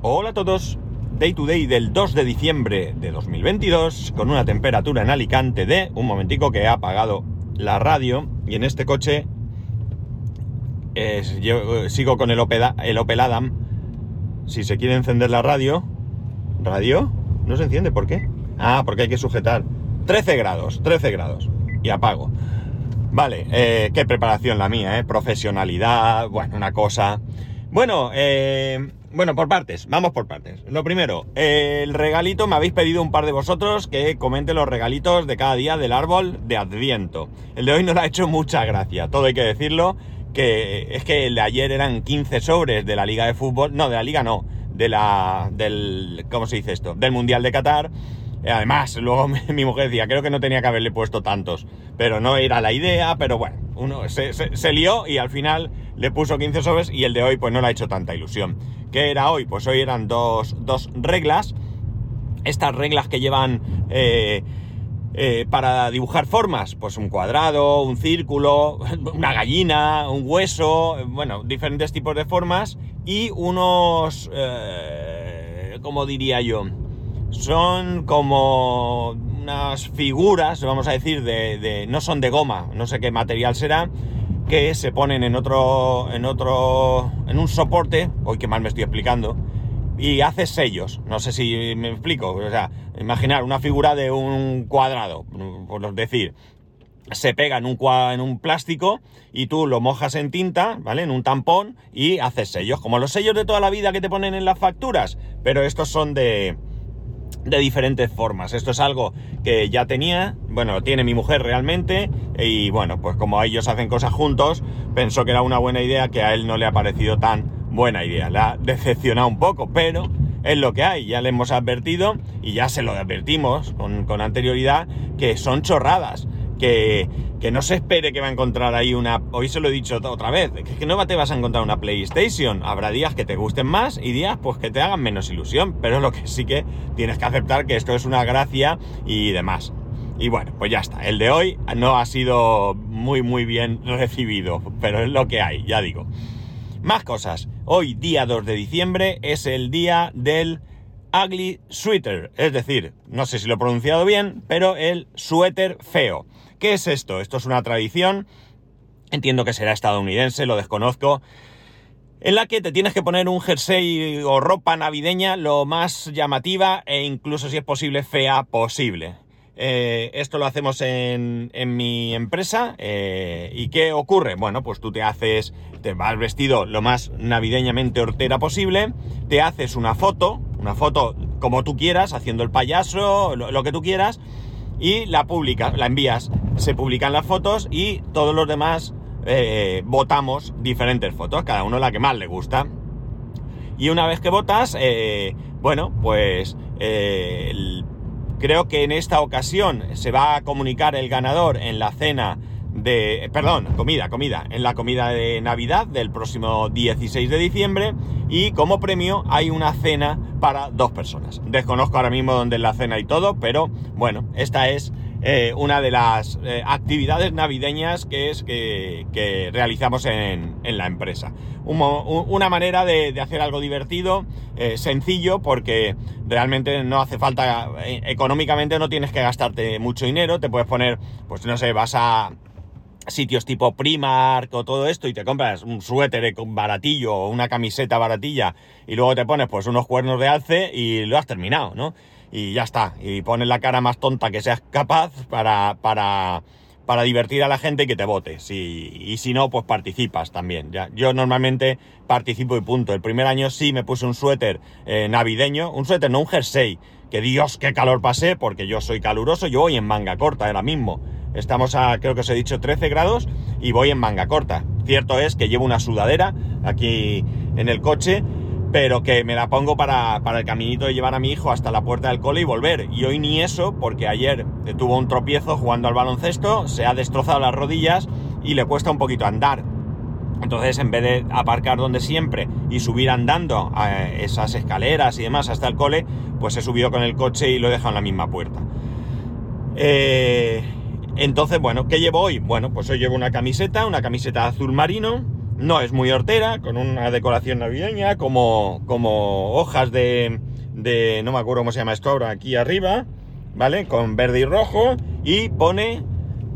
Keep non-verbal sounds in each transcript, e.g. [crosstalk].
Hola a todos. Day to day del 2 de diciembre de 2022 con una temperatura en Alicante de un momentico que he apagado la radio y en este coche yo eh, sigo con el Opel, el Opel Adam. Si se quiere encender la radio, radio no se enciende, ¿por qué? Ah, porque hay que sujetar 13 grados, 13 grados y apago. Vale, eh, qué preparación la mía, ¿eh? Profesionalidad, bueno, una cosa. Bueno, eh, bueno, por partes, vamos por partes. Lo primero, el regalito, me habéis pedido un par de vosotros que comente los regalitos de cada día del árbol de Adviento. El de hoy nos ha hecho mucha gracia, todo hay que decirlo, que es que el de ayer eran 15 sobres de la Liga de Fútbol, no, de la Liga no, de la, del, ¿cómo se dice esto? Del Mundial de Qatar. Eh, Además, luego [laughs] mi, mujer decía, creo que no tenía que haberle puesto tantos, pero no era la idea, pero bueno, uno se lió y al final le puso 15 sobres y el de hoy pues no le ha hecho tanta ilusión. ¿Qué era hoy? Pues hoy eran dos, dos reglas, estas reglas que llevan eh, eh, para dibujar formas, pues un cuadrado, un círculo, [laughs] una gallina, un hueso, bueno, diferentes tipos de formas y unos, eh, ¿cómo diría yo? Son como unas figuras, vamos a decir, de, de- no son de goma, no sé qué material será, que se ponen en otro, en otro, en un soporte, hoy que mal me estoy explicando, y hace sellos. No sé si me explico. O sea, imaginar una figura de un cuadrado, por decir, se pega en un, en un plástico y tú lo mojas en tinta, ¿vale? En un tampón y haces sellos, como los sellos de toda la vida que te ponen en las facturas, pero estos son de, de diferentes formas. Esto es algo que ya tenía, bueno, tiene mi mujer realmente, y bueno, pues como ellos hacen cosas juntos, pensó que era una buena idea que a él no le ha parecido tan buena idea. Le ha decepcionado un poco, pero es lo que hay, ya le hemos advertido y ya se lo advertimos con, con anterioridad que son chorradas. Que, que no se espere que va a encontrar ahí una... Hoy se lo he dicho otra vez, que, que no te vas a encontrar una PlayStation. Habrá días que te gusten más y días pues que te hagan menos ilusión. Pero lo que sí que tienes que aceptar que esto es una gracia y demás. Y bueno, pues ya está. El de hoy no ha sido muy muy bien recibido, pero es lo que hay, ya digo. Más cosas. Hoy, día 2 de diciembre, es el día del ugly sweater. Es decir, no sé si lo he pronunciado bien, pero el suéter feo. ¿Qué es esto? Esto es una tradición. Entiendo que será estadounidense, lo desconozco. En la que te tienes que poner un jersey o ropa navideña lo más llamativa e incluso si es posible fea posible. Eh, esto lo hacemos en, en mi empresa. eh, ¿Y qué ocurre? Bueno, pues tú te haces, te vas vestido lo más navideñamente hortera posible, te haces una foto, una foto como tú quieras, haciendo el payaso, lo, lo que tú quieras, y la publicas, la envías. Se publican las fotos y todos los demás eh, votamos diferentes fotos, cada uno la que más le gusta. Y una vez que votas, eh, bueno, pues eh, creo que en esta ocasión se va a comunicar el ganador en la cena de... Perdón, comida, comida. En la comida de Navidad del próximo 16 de diciembre. Y como premio hay una cena para dos personas. Desconozco ahora mismo dónde es la cena y todo, pero bueno, esta es eh, una de las eh, actividades navideñas que es que, realizamos en, en la empresa. Una manera de, hacer algo divertido, eh, sencillo, porque realmente no hace falta, económicamente no tienes que gastarte mucho dinero, te puedes poner, pues no sé, vas a sitios tipo Primark o todo esto y te compras un suéter con baratillo o una camiseta baratilla y luego te pones pues unos cuernos de alce y lo has terminado, ¿no? Y ya está. Y pones la cara más tonta que seas capaz para, para, para divertir a la gente y que te votes. Y, y si no, pues participas también. Ya, yo normalmente participo y punto. El primer año sí me puse un suéter eh, navideño, un suéter, no un jersey. Que Dios, qué calor pasé, porque yo soy caluroso, yo voy en manga corta ahora mismo. Estamos a, creo que os he dicho, 13 grados y voy en manga corta. Cierto es que llevo una sudadera aquí en el coche, pero que me la pongo para, para el caminito de llevar a mi hijo hasta la puerta del cole y volver. Y hoy ni eso, porque ayer tuvo un tropiezo jugando al baloncesto, se ha destrozado las rodillas y le cuesta un poquito andar. Entonces, en vez de aparcar donde siempre y subir andando a esas escaleras y demás hasta el cole, pues he subido con el coche y lo he dejado en la misma puerta. Eh, entonces, bueno, ¿qué llevo hoy? Bueno, pues hoy llevo una camiseta, una camiseta azul marino, no es muy hortera, con una decoración navideña, como, como hojas de, de, no me acuerdo cómo se llama esto ahora, aquí arriba, ¿vale? Con verde y rojo, y pone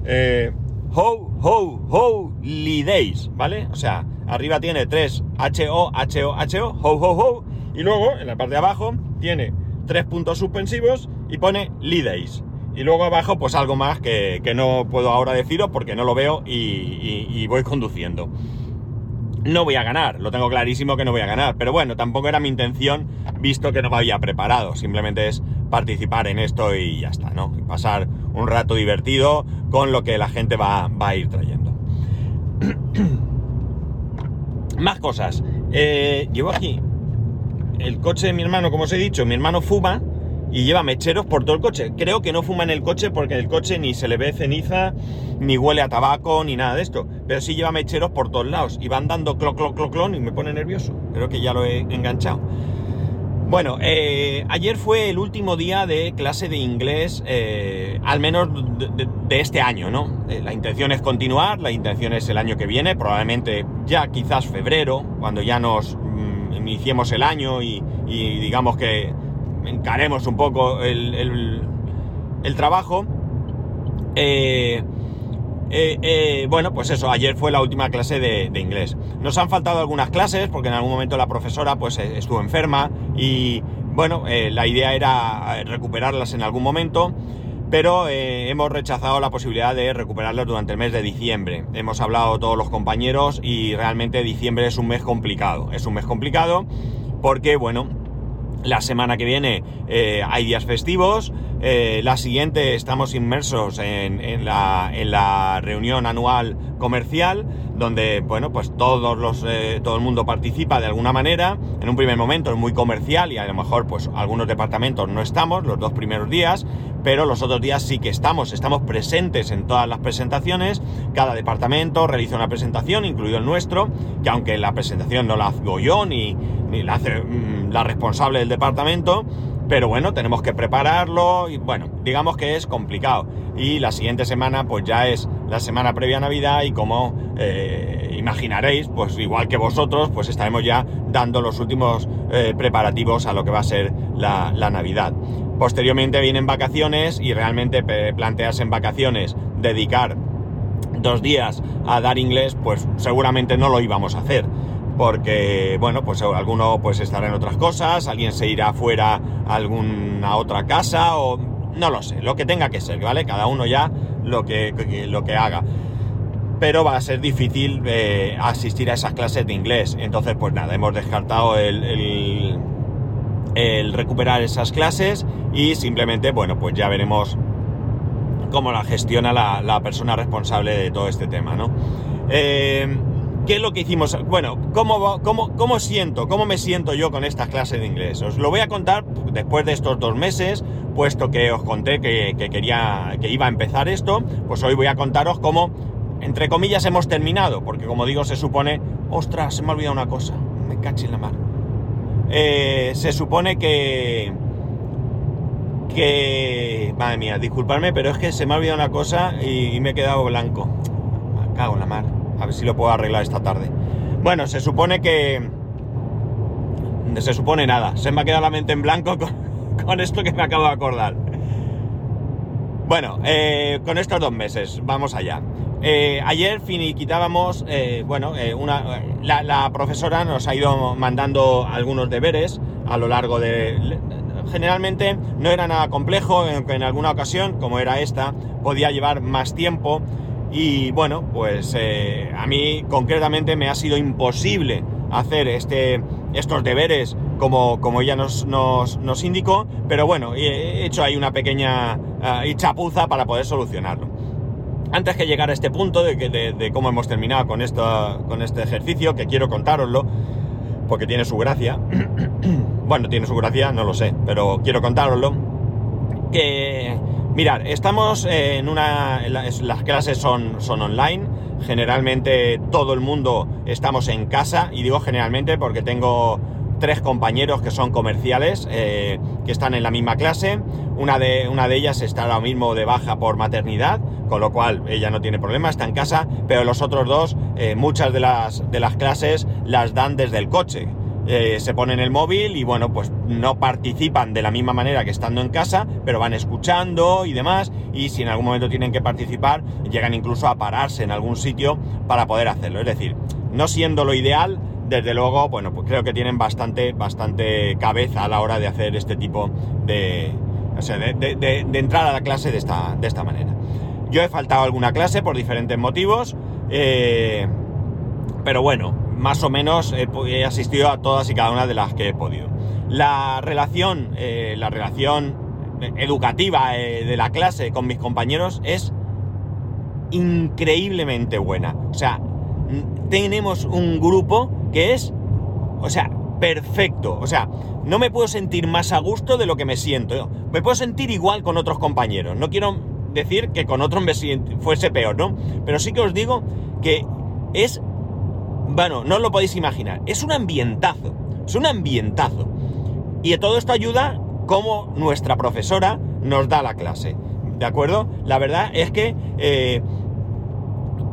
eh, Ho, Ho, Holidays, ¿vale? O sea, arriba tiene tres H-O, H-O, H-O, Ho, Ho, Ho, y luego en la parte de abajo tiene tres puntos suspensivos y pone Lidays. Y luego abajo, pues algo más que, no puedo ahora deciros porque no lo veo y voy conduciendo. No voy a ganar, lo tengo clarísimo que no voy a ganar, pero bueno, tampoco era mi intención visto que no me había preparado, simplemente es participar en esto y ya está, ¿no? Pasar un rato divertido con lo que la gente va, a ir trayendo. [clears throat] Más cosas. Eh, llevo aquí el coche de mi hermano, como os he dicho, mi hermano fuma y lleva mecheros por todo el coche. Creo que no fuma en el coche porque en el coche ni se le ve ceniza, ni huele a tabaco, ni nada de esto. Pero sí lleva mecheros por todos lados y van dando cloc, cloc, cloc, cloc y me pone nervioso. Creo que ya lo he enganchado. Bueno, eh, ayer fue el último día de clase de inglés, eh, al menos de, este año, ¿no? Eh, la intención es continuar, la intención es el año que viene, probablemente ya quizás febrero, cuando ya nos mm, iniciemos el año y digamos que encaremos un poco el, trabajo. Eh, eh, eh, bueno, pues eso, ayer fue la última clase de, inglés. Nos han faltado algunas clases porque en algún momento la profesora pues estuvo enferma y bueno, la idea era recuperarlas en algún momento, pero hemos rechazado la posibilidad de recuperarlas durante el mes de diciembre. Hemos hablado todos los compañeros y realmente diciembre es un mes complicado. Es un mes complicado porque, bueno, la semana que viene eh, hay días festivos. Eh, la siguiente estamos inmersos en, la, reunión anual comercial, donde bueno, pues todos los, eh, todo el mundo participa de alguna manera. En un primer momento es muy comercial y a lo mejor pues algunos departamentos no estamos los dos primeros días, pero los otros días sí que estamos, estamos presentes en todas las presentaciones, cada departamento realiza una presentación, incluido el nuestro, que aunque la presentación no la hago yo ni, la hace mm, la responsable del departamento, pero bueno, tenemos que prepararlo y bueno, digamos que es complicado. Y la siguiente semana pues ya es la semana previa a Navidad y como eh, imaginaréis, pues igual que vosotros, pues estaremos ya dando los últimos eh, preparativos a lo que va a ser la, la Navidad. Posteriormente vienen vacaciones y realmente plantearse en vacaciones dedicar dos días a dar inglés, pues seguramente no lo íbamos a hacer. Porque, bueno, pues alguno pues estará en otras cosas, alguien se irá fuera a alguna otra casa o no lo sé, lo que tenga que ser, ¿vale? Cada uno ya lo que, lo que haga. Pero va a ser difícil eh, asistir a esas clases de inglés. Entonces, pues nada, hemos descartado el recuperar esas clases y simplemente, bueno, pues ya veremos cómo la gestiona la, persona responsable de todo este tema, ¿no? Eh, ¿Qué es lo que hicimos? Bueno, ¿cómo, cómo, ¿cómo siento? ¿Cómo me siento yo con estas clases de inglés? Os lo voy a contar después de estos dos meses, puesto que os conté que, quería, que iba a empezar esto, pues hoy voy a contaros cómo, entre comillas, hemos terminado, porque como digo, se supone, ostras, se me ha olvidado una cosa, me caché en la mar. Eh, se supone que... Que... Madre mía, disculpadme, pero es que se me ha olvidado una cosa y, me he quedado blanco. Me cago en la mar. A ver si lo puedo arreglar esta tarde. Bueno, se supone que... Se supone nada. Se me ha quedado la mente en blanco con, [laughs] esto que me acabo de acordar. Bueno, eh, con estos dos meses, vamos allá. Eh, ayer finiquitábamos, eh, bueno, eh, una, la, profesora nos ha ido mandando algunos deberes a lo largo de... Generalmente no era nada complejo, en, en alguna ocasión, como era esta, podía llevar más tiempo y bueno, pues a mí concretamente me ha sido imposible hacer este, estos deberes como, como ella nos, nos, nos indicó, pero bueno, he hecho ahí una pequeña chapuza para poder solucionarlo. Antes que llegar a este punto de, de, cómo hemos terminado con, esto, con este ejercicio, que quiero contároslo, porque tiene su gracia. [clears throat] bueno, tiene su gracia, no lo sé, pero quiero contároslo. Que, mirad, estamos en una... Las, clases son, son online. Generalmente todo el mundo estamos en casa, y digo generalmente porque tengo tres compañeros que son comerciales, eh, que están en la misma clase. una de, una de ellas está ahora mismo de baja por maternidad, con lo cual ella no tiene problema, está en casa, pero los otros dos, eh, muchas de las, de las clases las dan desde el coche. Eh, se ponen el móvil y bueno, pues no participan de la misma manera que estando en casa, pero van escuchando y demás, y si en algún momento tienen que participar, llegan incluso a pararse en algún sitio para poder hacerlo. Es decir, no siendo lo ideal, desde luego, bueno, pues creo que tienen bastante, bastante cabeza a la hora de hacer este tipo de, o sea, de, entrar a la clase de esta, de esta manera. Yo he faltado alguna clase por diferentes motivos, eh, pero bueno, más o menos he, asistido a todas y cada una de las que he podido. La relación, eh, la relación educativa eh, de la clase con mis compañeros es increíblemente buena. O sea, tenemos un grupo que es, o sea, perfecto. O sea, no me puedo sentir más a gusto de lo que me siento. Me puedo sentir igual con otros compañeros. No quiero decir que con otros me fuese peor, ¿no? Pero sí que os digo que es bueno, no os lo podéis imaginar. Es un ambientazo. Es un ambientazo. Y todo esto ayuda como nuestra profesora nos da la clase. ¿De acuerdo? La verdad es que eh,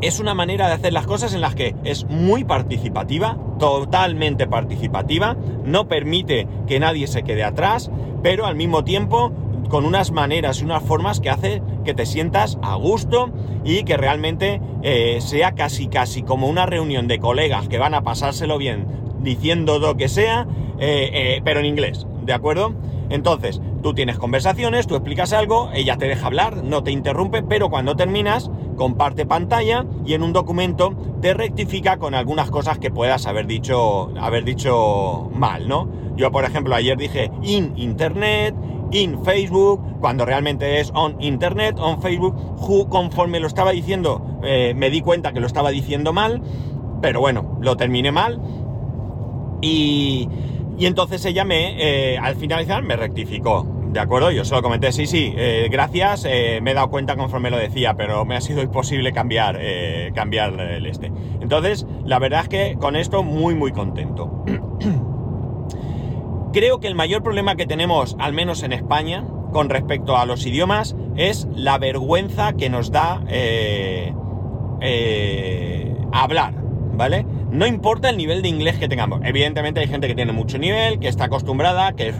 es una manera de hacer las cosas en las que es muy participativa, totalmente participativa, no permite que nadie se quede atrás, pero al mismo tiempo con unas maneras y unas formas que hace que te sientas a gusto y que realmente eh, sea casi casi como una reunión de colegas que van a pasárselo bien diciendo lo que sea, eh, eh, pero en inglés, ¿de acuerdo? Entonces, tú tienes conversaciones, tú explicas algo, ella te deja hablar, no te interrumpe, pero cuando terminas, comparte pantalla y en un documento te rectifica con algunas cosas que puedas haber dicho, haber dicho mal, ¿no? Yo, por ejemplo, ayer dije in internet, in Facebook, cuando realmente es on Internet, on Facebook. conforme lo estaba diciendo, eh, me di cuenta que lo estaba diciendo mal, pero bueno, lo terminé mal. Y, y entonces ella me, eh, al finalizar, me rectificó. ¿De acuerdo? Yo solo comenté, sí, sí, eh, gracias, me he dado cuenta conforme lo decía, pero me ha sido imposible cambiar, cambiar el este. Entonces, la verdad es que con esto muy, muy contento. [clears throat] Creo que el mayor problema que tenemos, al menos en España, con respecto a los idiomas, es la vergüenza que nos da eh, eh, hablar, ¿vale? No importa el nivel de inglés que tengamos. Evidentemente hay gente que tiene mucho nivel, que está acostumbrada, que,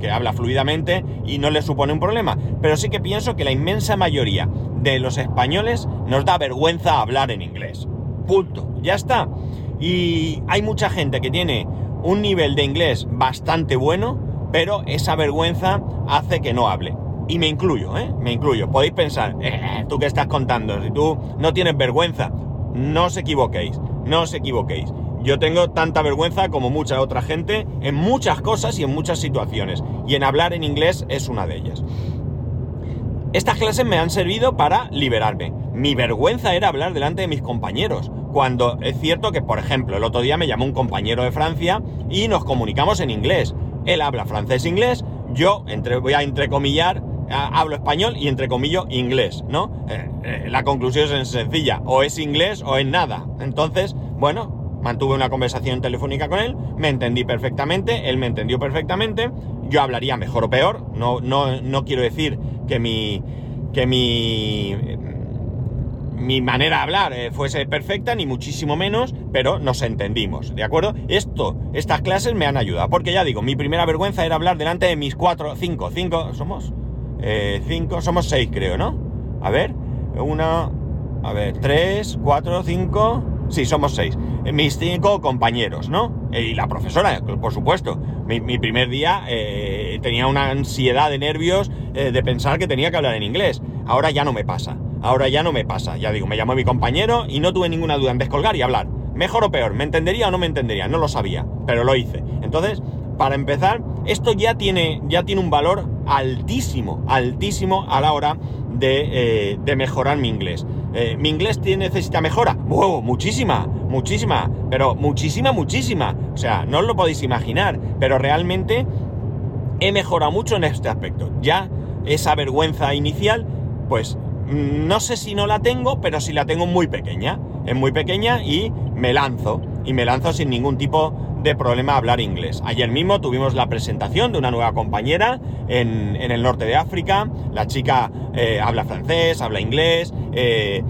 que, habla fluidamente y no le supone un problema. Pero sí que pienso que la inmensa mayoría de los españoles nos da vergüenza hablar en inglés. Punto. Ya está. Y hay mucha gente que tiene un nivel de inglés bastante bueno, pero esa vergüenza hace que no hable. Y me incluyo, ¿eh? Me incluyo. Podéis pensar, eh, tú qué estás contando, si tú no tienes vergüenza, no os equivoquéis, no os equivoquéis. Yo tengo tanta vergüenza como mucha otra gente en muchas cosas y en muchas situaciones. Y en hablar en inglés es una de ellas. Estas clases me han servido para liberarme. Mi vergüenza era hablar delante de mis compañeros cuando es cierto que, por ejemplo, el otro día me llamó un compañero de Francia y nos comunicamos en inglés. Él habla francés-inglés, yo entre, voy a entrecomillar, hablo español y entrecomillo inglés, ¿no? Eh, eh, la conclusión es sencilla, o es inglés o es nada. Entonces, bueno, mantuve una conversación telefónica con él, me entendí perfectamente, él me entendió perfectamente, yo hablaría mejor o peor, no, no, no quiero decir que mi, que mi mi manera de hablar eh, fuese perfecta, ni muchísimo menos, pero nos entendimos, ¿de acuerdo? Esto, estas clases me han ayudado, porque ya digo, mi primera vergüenza era hablar delante de mis cuatro, cinco, cinco, ¿somos? Eh, cinco, somos seis creo, ¿no? A ver, una, a ver, tres, cuatro, cinco, sí, somos seis. Eh, mis cinco compañeros, ¿no? Y la profesora, por supuesto. Mi, primer día tenía una ansiedad de nervios de pensar que tenía que hablar en inglés. Ahora ya no me pasa. Ahora ya no me pasa. Ya digo, me llamó mi compañero y no tuve ninguna duda en descolgar y hablar. Mejor o peor, ¿me entendería o no me entendería? No lo sabía, pero lo hice. Entonces, para empezar, esto ya tiene, ya tiene un valor altísimo, altísimo a la hora de, eh, mejorar mi inglés. Eh, ¿Mi inglés tiene, necesita mejora? ¡Wow! Muchísima, muchísima, pero muchísima, muchísima. O sea, no os lo podéis imaginar, pero realmente he mejorado mucho en este aspecto. Ya esa vergüenza inicial, pues no sé si no la tengo, pero si la tengo muy pequeña. Es muy pequeña y me lanzo. y me lanzo sin ningún tipo de problema a hablar inglés. Ayer mismo tuvimos la presentación de una nueva compañera en, el norte de África. La chica eh, habla francés, habla inglés. Eh,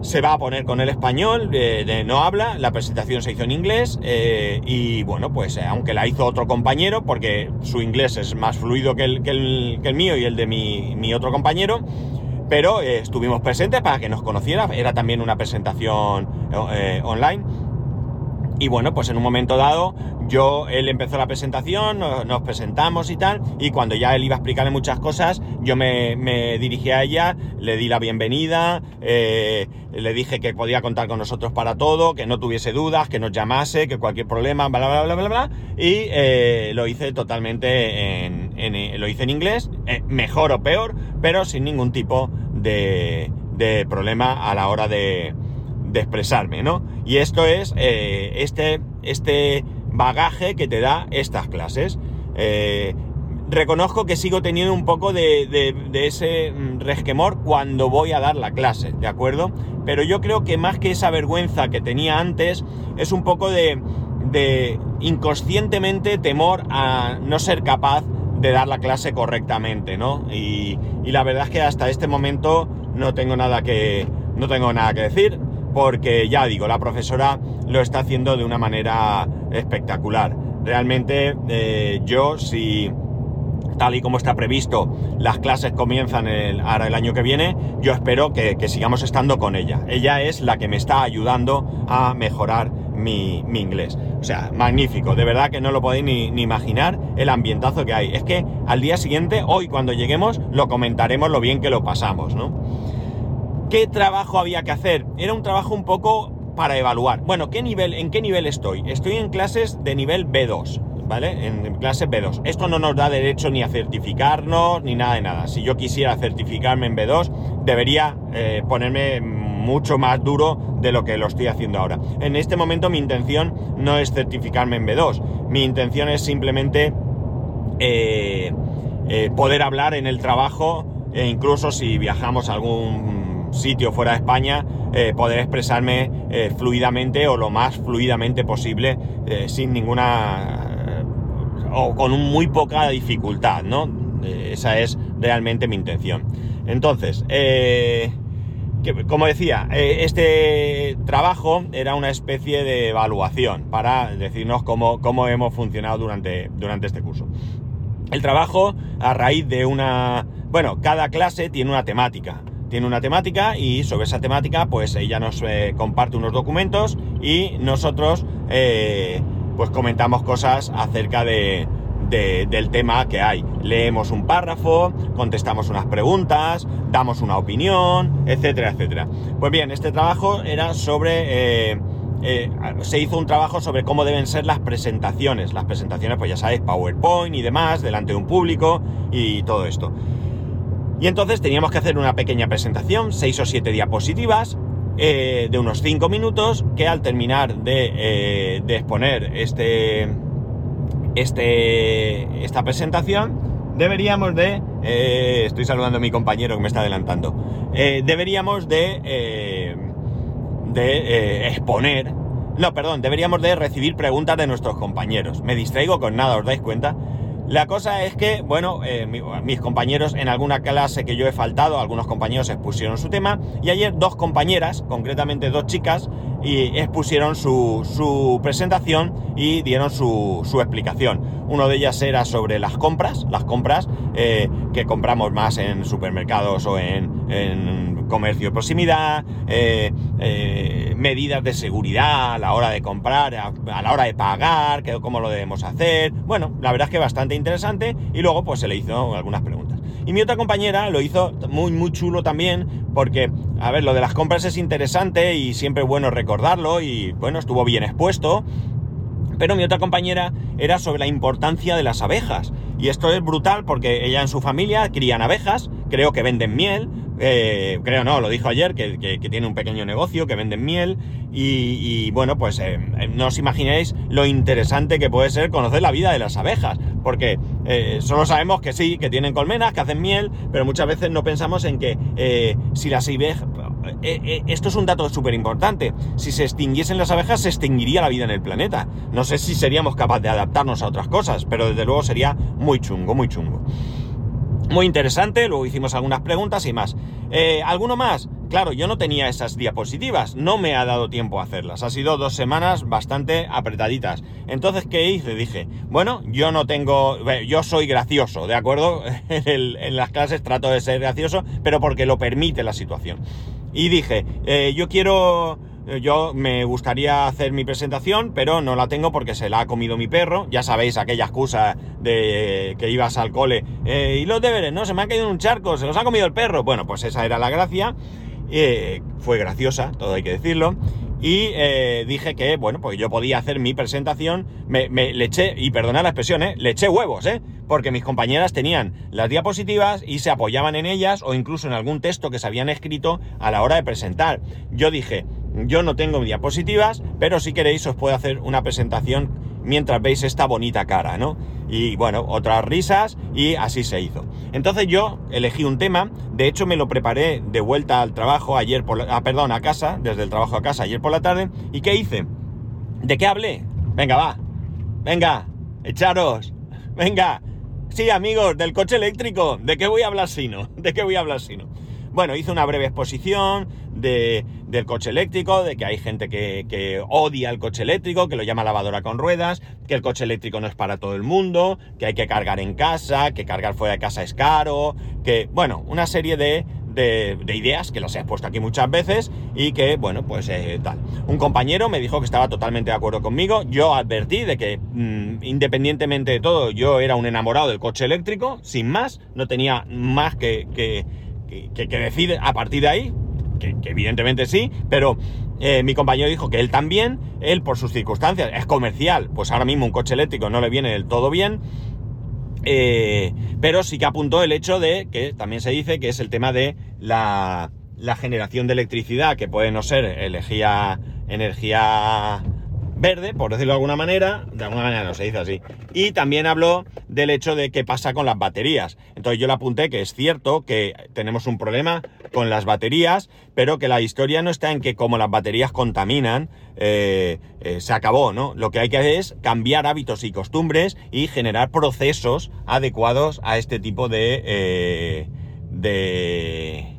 se va a poner con el español, eh, no habla, la presentación se hizo en inglés y bueno, pues aunque la hizo otro compañero, porque su inglés es más fluido que el, que el, mío y el de mi, mi otro compañero, pero estuvimos presentes para que nos conociera, era también una presentación online. Y bueno, pues en un momento dado, yo, él empezó la presentación, nos, presentamos y tal, y cuando ya él iba a explicarle muchas cosas, yo me, dirigí a ella, le di la bienvenida, eh, le dije que podía contar con nosotros para todo, que no tuviese dudas, que nos llamase, que cualquier problema, bla, bla, bla, bla, bla, y eh, lo hice totalmente en, lo hice en inglés, eh, mejor o peor, pero sin ningún tipo de, de problema a la hora de de expresarme, ¿no? Y esto es eh, este, este bagaje que te da estas clases. Eh, reconozco que sigo teniendo un poco de, de, ese mm, resquemor cuando voy a dar la clase, ¿de acuerdo? Pero yo creo que más que esa vergüenza que tenía antes, es un poco de, de inconscientemente temor a no ser capaz de dar la clase correctamente, ¿no? Y, y, la verdad es que hasta este momento no tengo nada que, no tengo nada que decir porque ya digo, la profesora lo está haciendo de una manera espectacular. Realmente eh, yo si tal y como está previsto, las clases comienzan el, ahora el año que viene, yo espero que, sigamos estando con ella. Ella es la que me está ayudando a mejorar mi, inglés. O sea, magnífico, de verdad que no lo podéis ni, imaginar el ambientazo que hay. Es que al día siguiente, hoy cuando lleguemos, lo comentaremos lo bien que lo pasamos, ¿no? ¿Qué trabajo había que hacer? Era un trabajo un poco para evaluar. Bueno, ¿qué nivel, ¿en qué nivel estoy? Estoy en clases de nivel B2, ¿vale? En, clase B2. Esto no nos da derecho ni a certificarnos ni nada de nada. Si yo quisiera certificarme en B2, debería eh, ponerme mucho más duro de lo que lo estoy haciendo ahora. En este momento mi intención no es certificarme en B2. Mi intención es simplemente eh, eh, poder hablar en el trabajo e incluso si viajamos a algún sitio fuera de España, eh, poder expresarme eh, fluidamente o lo más fluidamente posible, eh, sin ninguna o con muy poca dificultad, ¿no? esa es realmente mi intención. Entonces, como decía, este trabajo era una especie de evaluación para decirnos cómo, cómo hemos funcionado durante, durante este curso. El trabajo a raíz de una... Bueno, cada clase tiene una temática tiene una temática y sobre esa temática pues ella nos eh, comparte unos documentos y nosotros eh, pues comentamos cosas acerca de, del tema que hay. Leemos un párrafo, contestamos unas preguntas, damos una opinión, etcétera, etcétera. Pues bien, este trabajo era sobre... Eh, se hizo un trabajo sobre cómo deben ser las presentaciones. Las presentaciones, pues ya sabéis, PowerPoint y demás, delante de un público y todo esto. Y entonces teníamos que hacer una pequeña presentación, seis o siete diapositivas, eh, de unos 5 minutos, que al terminar de, eh, exponer este, este, esta presentación, deberíamos de... Eh, estoy saludando a mi compañero que me está adelantando. deberíamos de, de exponer... No, perdón, deberíamos de recibir preguntas de nuestros compañeros. Me distraigo con nada, ¿os dais cuenta? La cosa es que, bueno, eh, mis compañeros en alguna clase que yo he faltado, algunos compañeros expusieron su tema y ayer dos compañeras, concretamente dos chicas, y expusieron su, presentación y dieron su, explicación. Uno de ellas era sobre las compras, las compras eh, que compramos más en supermercados o en, comercio de proximidad, eh, medidas de seguridad a la hora de comprar, a, la hora de pagar, cómo lo debemos hacer. Bueno, la verdad es que bastante interesante y luego pues se le hizo algunas preguntas. Y mi otra compañera lo hizo muy muy chulo también porque, a ver, lo de las compras es interesante y siempre bueno recordarlo y bueno, estuvo bien expuesto. Pero mi otra compañera era sobre la importancia de las abejas. Y esto es brutal porque ella en su familia crían abejas, creo que venden miel, eh, creo no, lo dijo ayer, que, tiene un pequeño negocio, que venden miel, y, bueno, pues eh, eh, no os imagináis lo interesante que puede ser conocer la vida de las abejas, porque solo sabemos que sí, que tienen colmenas, que hacen miel, pero muchas veces no pensamos en que si las eh, esto es un dato súper importante. Si se extinguiesen las abejas, se extinguiría la vida en el planeta. No sé si seríamos capaces de adaptarnos a otras cosas, pero desde luego sería muy chungo, muy chungo. Muy interesante, luego hicimos algunas preguntas y más. Eh, ¿Alguno más? Claro, yo no tenía esas diapositivas, no me ha dado tiempo a hacerlas. Ha sido dos semanas bastante apretaditas. Entonces, ¿qué hice? Dije, bueno, yo no tengo, yo soy gracioso, ¿de acuerdo? [laughs] en, las clases trato de ser gracioso, pero porque lo permite la situación. Y dije, eh, yo quiero eh, yo me gustaría hacer mi presentación, pero no la tengo porque se la ha comido mi perro. Ya sabéis aquella excusa de que ibas al cole. Eh, y los deberes, ¿no? Se me ha caído en un charco, se los ha comido el perro. Bueno, pues esa era la gracia. Eh, fue graciosa, todo hay que decirlo. Y dije que, bueno, pues yo podía hacer mi presentación. Me, le eché, y perdonad la expresión, ¿eh? Le eché huevos, ¿eh? Porque mis compañeras tenían las diapositivas y se apoyaban en ellas o incluso en algún texto que se habían escrito a la hora de presentar. Yo dije, yo no tengo diapositivas, pero si queréis os puedo hacer una presentación mientras veis esta bonita cara, ¿no? Y bueno, otras risas y así se hizo. Entonces yo elegí un tema, de hecho me lo preparé de vuelta al trabajo ayer por la, ah, perdón, a casa, desde el trabajo a casa ayer por la tarde, ¿y qué hice? ¿De qué hablé? Venga, va. Venga, echaros. Venga. Sí, amigos, del coche eléctrico. ¿De qué voy a hablar si no? [laughs] ¿De qué voy a hablar si no? Bueno, hice una breve exposición de, del coche eléctrico, de que hay gente que, odia el coche eléctrico, que lo llama lavadora con ruedas, que el coche eléctrico no es para todo el mundo, que hay que cargar en casa, que cargar fuera de casa es caro, que, bueno, una serie de, de, ideas que las he expuesto aquí muchas veces y que, bueno, pues eh, tal. Un compañero me dijo que estaba totalmente de acuerdo conmigo. Yo advertí de que, mm, independientemente de todo, yo era un enamorado del coche eléctrico, sin más, no tenía más que, que que, decide a partir de ahí, que, evidentemente sí, pero eh, mi compañero dijo que él también, él por sus circunstancias, es comercial, pues ahora mismo un coche eléctrico no le viene del todo bien, eh, pero sí que apuntó el hecho de que también se dice que es el tema de la, la generación de electricidad, que puede no ser energía, energía verde, por decirlo de alguna manera, de alguna manera no se dice así. Y también habló del hecho de qué pasa con las baterías. Entonces yo le apunté que es cierto que tenemos un problema con las baterías, pero que la historia no está en que como las baterías contaminan, eh, eh, se acabó, ¿no? Lo que hay que hacer es cambiar hábitos y costumbres y generar procesos adecuados a este tipo de... Eh, de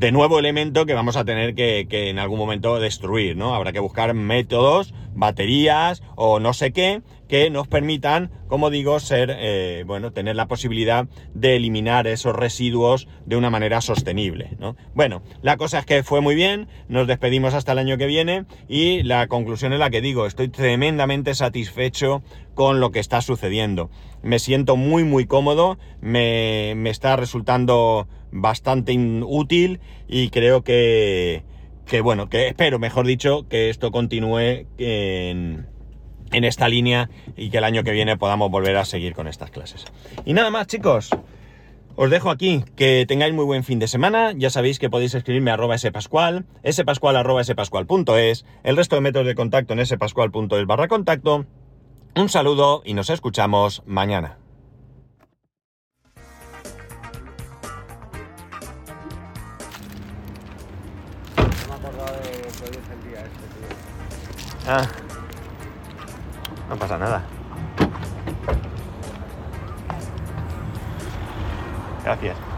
de nuevo elemento que vamos a tener que, en algún momento destruir, ¿no? Habrá que buscar métodos, baterías o no sé qué, que nos permitan, como digo, ser, eh, bueno, tener la posibilidad de eliminar esos residuos de una manera sostenible, ¿no? Bueno, la cosa es que fue muy bien, nos despedimos hasta el año que viene y la conclusión es la que digo, estoy tremendamente satisfecho con lo que está sucediendo. Me siento muy, muy cómodo, me, me está resultando bastante útil y creo que, que, bueno, que espero, mejor dicho, que esto continúe en, en esta línea y que el año que viene podamos volver a seguir con estas clases. Y nada más, chicos. Os dejo aquí, que tengáis muy buen fin de semana, ya sabéis que podéis escribirme a arroba spascual, spascual arroba spascual.es, el resto de métodos de contacto en spascual.es barra contacto. Un saludo y nos escuchamos mañana. Ah. No pasa nada. Gracias.